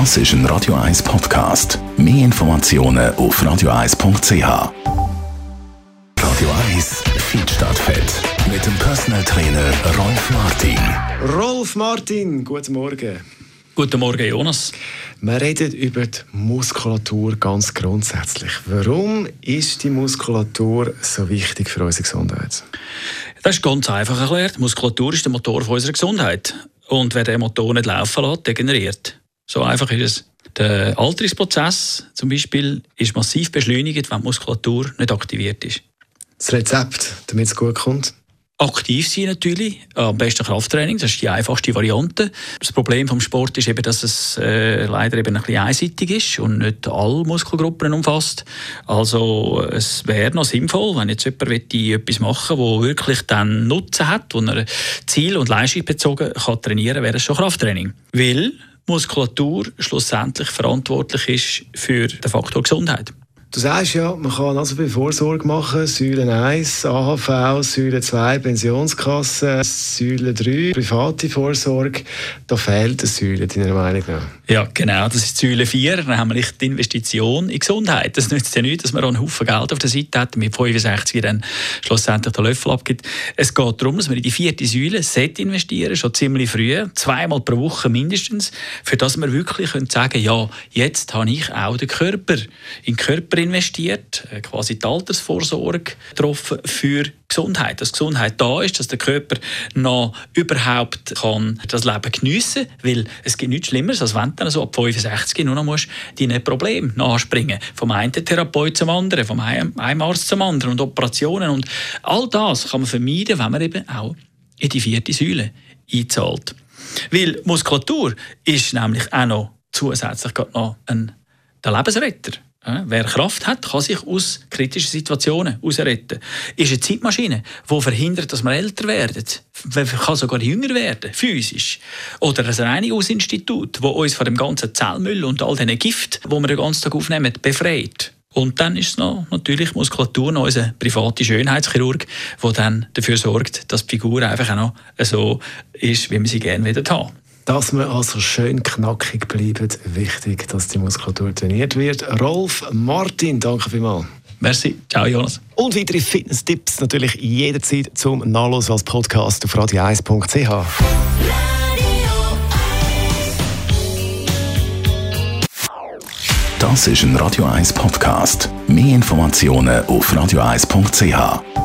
Das ist ein Radio 1 Podcast. Mehr Informationen auf radio1.ch. Radio 1 Feed statt Fett. Mit dem Personal Trainer Rolf Martin. Rolf Martin, guten Morgen. Guten Morgen, Jonas. Wir reden über die Muskulatur ganz grundsätzlich. Warum ist die Muskulatur so wichtig für unsere Gesundheit? Das ist ganz einfach erklärt. Die Muskulatur ist der Motor unserer Gesundheit. Und wer den Motor nicht laufen lässt, degeneriert. So einfach ist es. Der Alterungsprozess zum Beispiel ist massiv beschleunigt, wenn die Muskulatur nicht aktiviert ist. Das Rezept, damit es gut kommt? Aktiv sein natürlich, am besten Krafttraining, das ist die einfachste Variante. Das Problem vom Sport ist eben, dass es äh, leider eben ein bisschen einseitig ist und nicht alle Muskelgruppen umfasst. Also es wäre noch sinnvoll, wenn jetzt jemand etwas machen wo wirklich dann Nutzen hat, wo er ziel- und leistungsbezogen kann trainieren kann, wäre es schon Krafttraining. Weil Muskulatur schlussendlich verantwortlich ist für den Faktor Gesundheit. Du sagst ja, man kann also viel Vorsorge machen. Säule 1, AHV, Säule 2, Pensionskasse, Säule 3, private Vorsorge. Da fehlt eine Säule, deiner Meinung nach? Ja, genau. Das ist Säule 4. Dann haben wir nicht die Investition in Gesundheit. Das nützt ja nichts, dass man einen Haufen Geld auf der Seite hat, mit 65 dann schlussendlich den Löffel abgibt. Es geht darum, dass man in die vierte Säule investieren schon ziemlich früh, zweimal pro Woche mindestens, für dass wir wirklich können sagen ja, jetzt habe ich auch den Körper, in Körper investiert, äh, quasi die Altersvorsorge getroffen für Gesundheit. Dass Gesundheit da ist, dass der Körper noch überhaupt kann das Leben geniessen kann, weil es gibt nichts Schlimmeres, als wenn du so ab 65 nur noch musst, deine Probleme nachspringen Vom einen Therapeut zum anderen, vom einen Arzt zum anderen und Operationen und all das kann man vermeiden, wenn man eben auch in die vierte Säule einzahlt. Weil Muskulatur ist nämlich auch noch zusätzlich noch ein der Lebensretter. Wer Kraft hat, kann sich aus kritischen Situationen herausretten. Ist eine Zeitmaschine, die verhindert, dass wir älter werden. Man kann sogar jünger werden, physisch. Oder ein Reinigungsinstitut, das uns von dem ganzen Zellmüll und all diesen Gift, die wir den ganzen Tag aufnehmen, befreit. Und dann ist es noch natürlich Muskulatur, noch unser privater Schönheitschirurg, der dann dafür sorgt, dass die Figur einfach auch noch so ist, wie wir sie gerne wieder haben. Dass wir also schön knackig bleiben, wichtig, dass die Muskulatur trainiert wird. Rolf Martin, danke vielmals. Merci. Ciao, Jonas. Und weitere Fitness-Tipps natürlich jederzeit zum Nachlesen als Podcast auf radio1.ch. Das ist ein Radio 1 Podcast. Mehr Informationen auf radio1.ch.